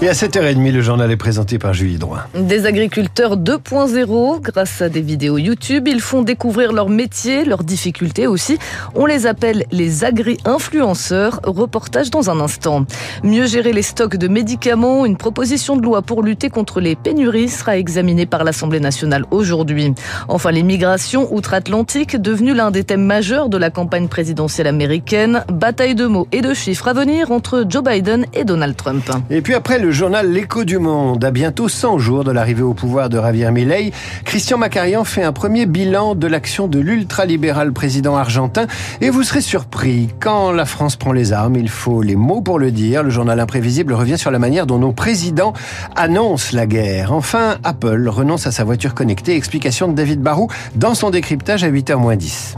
Et à 7h30, le journal est présenté par Julie Droin. Des agriculteurs 2.0, grâce à des vidéos YouTube, ils font découvrir leur métier, leurs difficultés aussi. On les appelle les agri-influenceurs. Reportage dans un instant. Mieux gérer les stocks de médicaments, une proposition de loi pour lutter contre les pénuries sera examinée par l'Assemblée nationale aujourd'hui. Enfin, les migrations outre-Atlantique, devenues l'un des thèmes majeurs de la campagne présidentielle américaine. Bataille de mots et de chiffres à venir entre Joe Biden et Donald Trump. Et puis après le journal L'écho du monde, à bientôt 100 jours de l'arrivée au pouvoir de Javier Milei, Christian Macarian fait un premier bilan de l'action de l'ultralibéral président argentin et vous serez surpris. Quand la France prend les armes, il faut les mots pour le dire. Le journal imprévisible revient sur la manière dont nos présidents annoncent la guerre. Enfin, Apple renonce à sa voiture connectée. Explication de David Barou dans son décryptage à 8h10.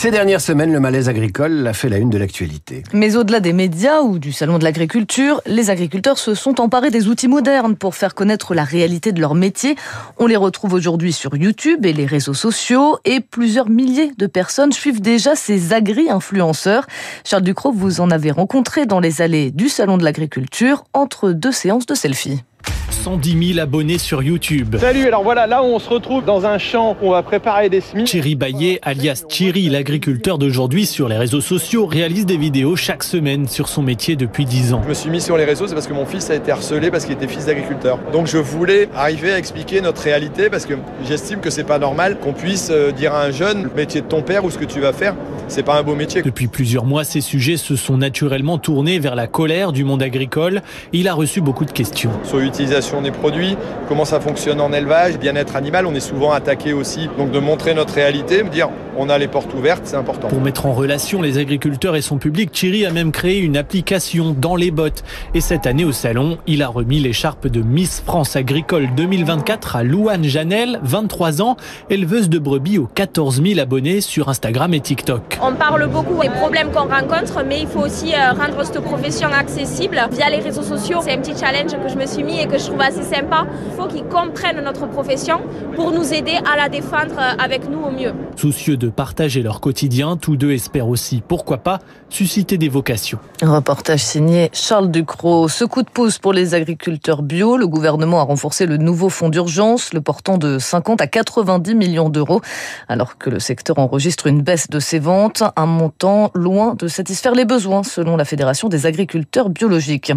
Ces dernières semaines, le malaise agricole a fait la une de l'actualité. Mais au-delà des médias ou du salon de l'agriculture, les agriculteurs se sont emparés des outils modernes pour faire connaître la réalité de leur métier. On les retrouve aujourd'hui sur YouTube et les réseaux sociaux et plusieurs milliers de personnes suivent déjà ces agri-influenceurs. Charles Ducrot, vous en avez rencontré dans les allées du salon de l'agriculture entre deux séances de selfies. 110 000 abonnés sur YouTube. Salut, alors voilà, là on se retrouve dans un champ où on va préparer des semis. Thierry Baillet, alias Thierry, l'agriculteur d'aujourd'hui sur les réseaux sociaux, réalise des vidéos chaque semaine sur son métier depuis 10 ans. Je me suis mis sur les réseaux, c'est parce que mon fils a été harcelé parce qu'il était fils d'agriculteur. Donc je voulais arriver à expliquer notre réalité parce que j'estime que c'est pas normal qu'on puisse euh, dire à un jeune le métier de ton père ou ce que tu vas faire, c'est pas un beau métier. Depuis plusieurs mois, ces sujets se sont naturellement tournés vers la colère du monde agricole. Il a reçu beaucoup de questions. Sur l'utilisation des produits, comment ça fonctionne en élevage, bien-être animal. On est souvent attaqué aussi. Donc de montrer notre réalité, me dire on a les portes ouvertes, c'est important. Pour mettre en relation les agriculteurs et son public, Thierry a même créé une application dans les bottes. Et cette année au salon, il a remis l'écharpe de Miss France Agricole 2024 à Louane Janel, 23 ans, éleveuse de brebis aux 14 000 abonnés sur Instagram et TikTok. On parle beaucoup des problèmes qu'on rencontre, mais il faut aussi euh, rendre cette profession accessible via les réseaux sociaux. C'est un petit challenge que je me suis mis et que je trouve assez sympa. Il faut qu'ils comprennent notre profession pour nous aider à la défendre euh, avec nous au mieux. Soucieux de partager leur quotidien, tous deux espèrent aussi, pourquoi pas, susciter des vocations. Un reportage signé Charles Ducrot. Ce coup de pouce pour les agriculteurs bio, le gouvernement a renforcé le nouveau fonds d'urgence, le portant de 50 à 90 millions d'euros, alors que le secteur enregistre une baisse de ses ventes, un montant loin de satisfaire les besoins, selon la Fédération des agriculteurs biologiques.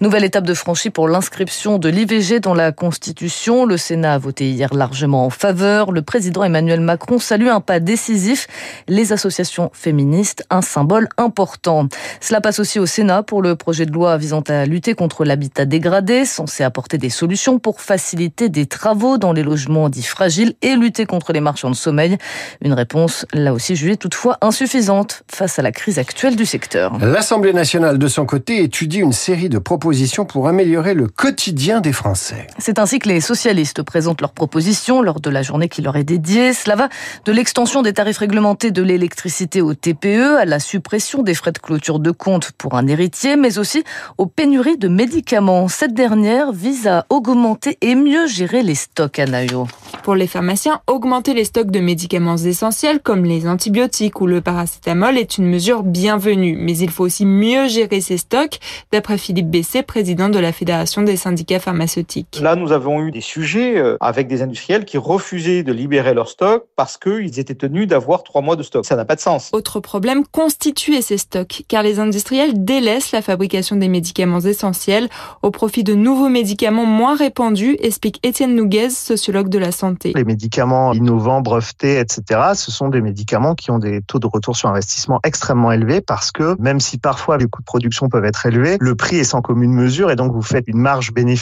Nouvelle étape de franchie pour l'inscription de l'IVG dans la Constitution. Le Sénat a voté hier largement en faveur. Le président Emmanuel Macron salue un pas décisif. Les associations féministes, un symbole important. Cela passe aussi au Sénat pour le projet de loi visant à lutter contre l'habitat dégradé, censé apporter des solutions pour faciliter des travaux dans les logements dits fragiles et lutter contre les marchands de sommeil. Une réponse, là aussi jugée toutefois insuffisante face à la crise actuelle du secteur. L'Assemblée nationale, de son côté, étudie une série de propositions pour améliorer le quotidien des Français. C'est ainsi que les socialistes présentent leurs propositions lors de la journée qui leur est dédiée. Cela va de l'extension des tarifs réglementés de l'électricité au TPE à la suppression des frais de clôture de compte pour un héritier, mais aussi aux pénuries de médicaments. Cette dernière vise à augmenter et mieux gérer les stocks, Anaïo. Pour les pharmaciens, augmenter les stocks de médicaments essentiels comme les antibiotiques ou le paracétamol est une mesure bienvenue, mais il faut aussi mieux gérer ces stocks, d'après Philippe Bessé, président de la Fédération des syndicats pharmaceutiques. Là, nous avons eu des sujets euh, avec des industriels qui refusaient de libérer leurs stocks parce qu'ils étaient tenus d'avoir trois mois de stock. Ça n'a pas de sens. Autre problème, constituer ces stocks, car les industriels délaissent la fabrication des médicaments essentiels au profit de nouveaux médicaments moins répandus, explique Étienne Nouguez, sociologue de la santé. Les médicaments innovants, brevetés, etc., ce sont des médicaments qui ont des taux de retour sur investissement extrêmement élevés parce que même si parfois les coûts de production peuvent être élevés, le prix est sans commune mesure et donc vous faites une marge bénéficiaire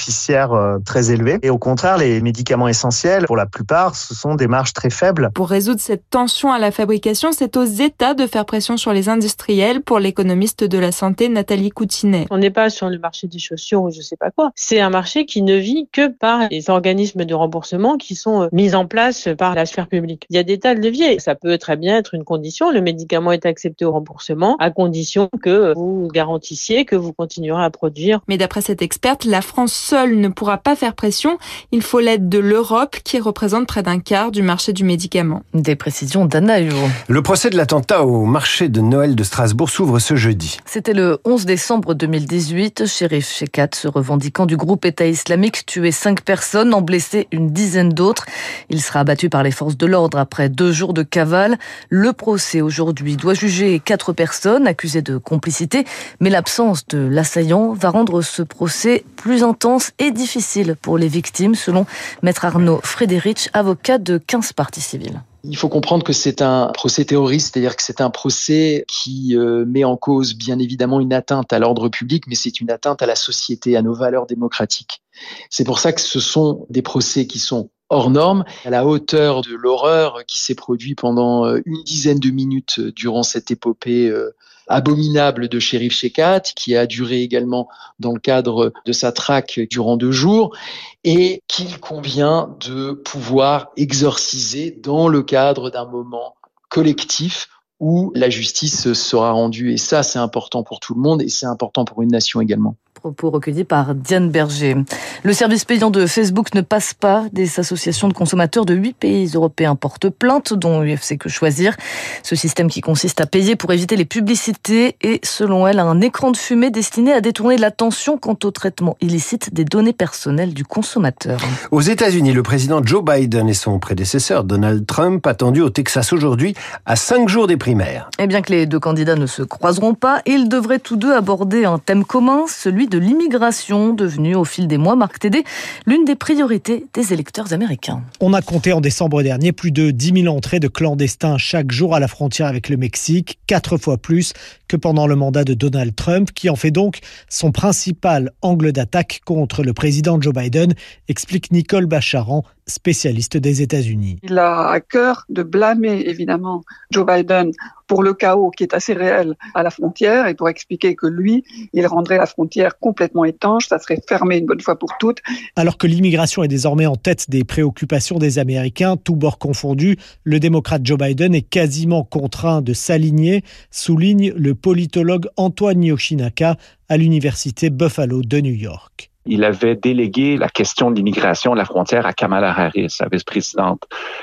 euh, très élevée. Et au contraire, les médicaments essentiels, pour la plupart, ce sont des marges très faibles. Pour résoudre cette tension à la fabrication, c'est aux États de faire pression sur les industriels pour l'économiste de la santé Nathalie Coutinet. On n'est pas sur le marché des chaussures ou je sais pas quoi. C'est un marché qui ne vit que par les organismes de remboursement qui sont euh, mis en place par la sphère publique. Il y a des tas de leviers. Ça peut très bien être une condition. Le médicament est accepté au remboursement à condition que vous garantissiez que vous continuerez à produire. Mais d'après cette experte, la France seule ne pourra pas faire pression. Il faut l'aide de l'Europe qui représente près d'un quart du marché du médicament. Des précisions d'Anna Le procès de l'attentat au marché de Noël de Strasbourg s'ouvre ce jeudi. C'était le 11 décembre 2018. Shérif Shekat, se revendiquant du groupe État islamique, tuait cinq personnes, en blessé une dizaine d'autres. Il sera abattu par les forces de l'ordre après deux jours de cavale. Le procès aujourd'hui doit juger quatre personnes accusées de complicité, mais l'absence de l'assaillant va rendre ce procès plus intense et difficile pour les victimes, selon maître Arnaud Frédéric, avocat de 15 parties civiles. Il faut comprendre que c'est un procès terroriste, c'est-à-dire que c'est un procès qui euh, met en cause bien évidemment une atteinte à l'ordre public, mais c'est une atteinte à la société, à nos valeurs démocratiques. C'est pour ça que ce sont des procès qui sont hors normes, à la hauteur de l'horreur qui s'est produite pendant euh, une dizaine de minutes durant cette épopée euh, abominable de shérif Shekat, qui a duré également dans le cadre de sa traque durant deux jours, et qu'il convient de pouvoir exorciser dans le cadre d'un moment collectif où la justice sera rendue. Et ça, c'est important pour tout le monde et c'est important pour une nation également. Propos recueillis par Diane Berger. Le service payant de Facebook ne passe pas. Des associations de consommateurs de huit pays européens portent plainte, dont UFC Que Choisir. Ce système qui consiste à payer pour éviter les publicités est, selon elle, un écran de fumée destiné à détourner l'attention quant au traitement illicite des données personnelles du consommateur. Aux États-Unis, le président Joe Biden et son prédécesseur Donald Trump attendus au Texas aujourd'hui à cinq jours des primaires. Et bien que les deux candidats ne se croiseront pas, ils devraient tous deux aborder un thème commun, celui de l'immigration, devenue au fil des mois, Marc Tédé, l'une des priorités des électeurs américains. On a compté en décembre dernier plus de 10 000 entrées de clandestins chaque jour à la frontière avec le Mexique, quatre fois plus que pendant le mandat de Donald Trump, qui en fait donc son principal angle d'attaque contre le président Joe Biden, explique Nicole Bacharan, spécialiste des États-Unis. Il a à cœur de blâmer évidemment Joe Biden pour le chaos qui est assez réel à la frontière et pour expliquer que lui, il rendrait la frontière complètement étanche, ça serait fermé une bonne fois pour toutes. Alors que l'immigration est désormais en tête des préoccupations des Américains, tous bords confondus, le démocrate Joe Biden est quasiment contraint de s'aligner, souligne le politologue Antoine Yoshinaka à l'université Buffalo de New York il avait délégué la question de l'immigration à la frontière à Kamala Harris, sa vice-présidente.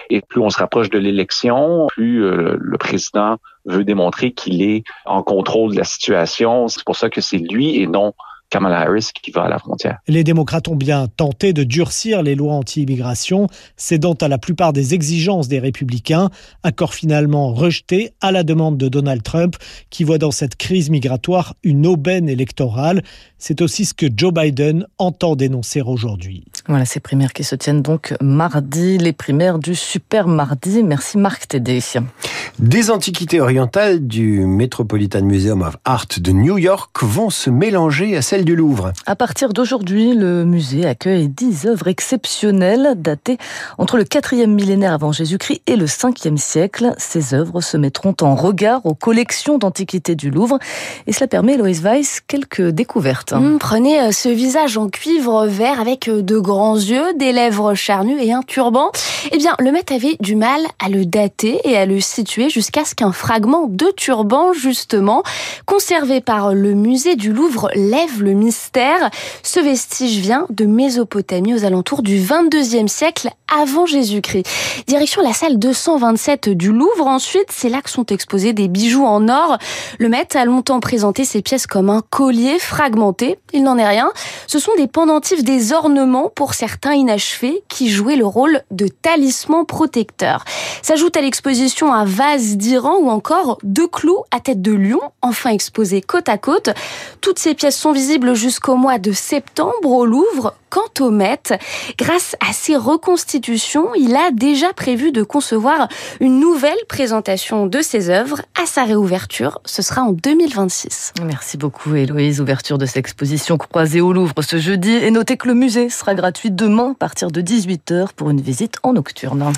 Et plus on se rapproche de l'élection, plus euh, le président veut démontrer qu'il est en contrôle de la situation. C'est pour ça que c'est lui et non Les démocrates ont bien tenté de durcir les lois anti-immigration, cédant à la plupart des exigences des républicains, accord finalement rejeté à la demande de Donald Trump, qui voit dans cette crise migratoire une aubaine électorale. C'est aussi ce que Joe Biden entend dénoncer aujourd'hui. Voilà ces primaires qui se tiennent donc mardi, les primaires du super mardi. Merci Marc Tédé. Des antiquités orientales du Metropolitan Museum of Art de New York vont se mélanger à celles du Louvre. À partir d'aujourd'hui, le musée accueille 10 œuvres exceptionnelles datées entre le 4e millénaire avant Jésus-Christ et le 5e siècle. Ces œuvres se mettront en regard aux collections d'antiquités du Louvre et cela permet, Loïs Weiss, quelques découvertes. Mmh, prenez euh, ce visage en cuivre vert avec euh, de grands yeux, des lèvres charnues et un turban. Eh bien, le maître avait du mal à le dater et à le situer jusqu'à ce qu'un fragment de turban, justement, conservé par le musée du Louvre, lève le mystère. Ce vestige vient de Mésopotamie aux alentours du 22e siècle avant Jésus-Christ. Direction la salle 227 du Louvre. Ensuite, c'est là que sont exposés des bijoux en or. Le maître a longtemps présenté ces pièces comme un collier fragmenté. Il n'en est rien. Ce sont des pendentifs, des ornements pour certains inachevés qui jouaient le rôle de talisman protecteur. S'ajoute à l'exposition un vase d'Iran ou encore deux clous à tête de lion, enfin exposés côte à côte. Toutes ces pièces sont visibles jusqu'au mois de septembre au Louvre. Quant au Met, grâce à ses reconstitutions, il a déjà prévu de concevoir une nouvelle présentation de ses œuvres à sa réouverture. Ce sera en 2026. Merci beaucoup Héloïse. Ouverture de cette exposition croisée au Louvre ce jeudi. Et notez que le musée sera gratuit demain à partir de 18h pour une visite en nocturne.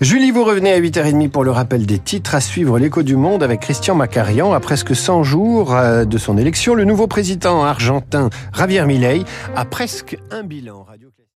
Julie, vous revenez à 8h30 pour le rappel des titres. À suivre l'écho du monde avec Christian Macarian. À presque 100 jours euh, de son élection, le nouveau président argentin Javier Milei a presque un bilan radio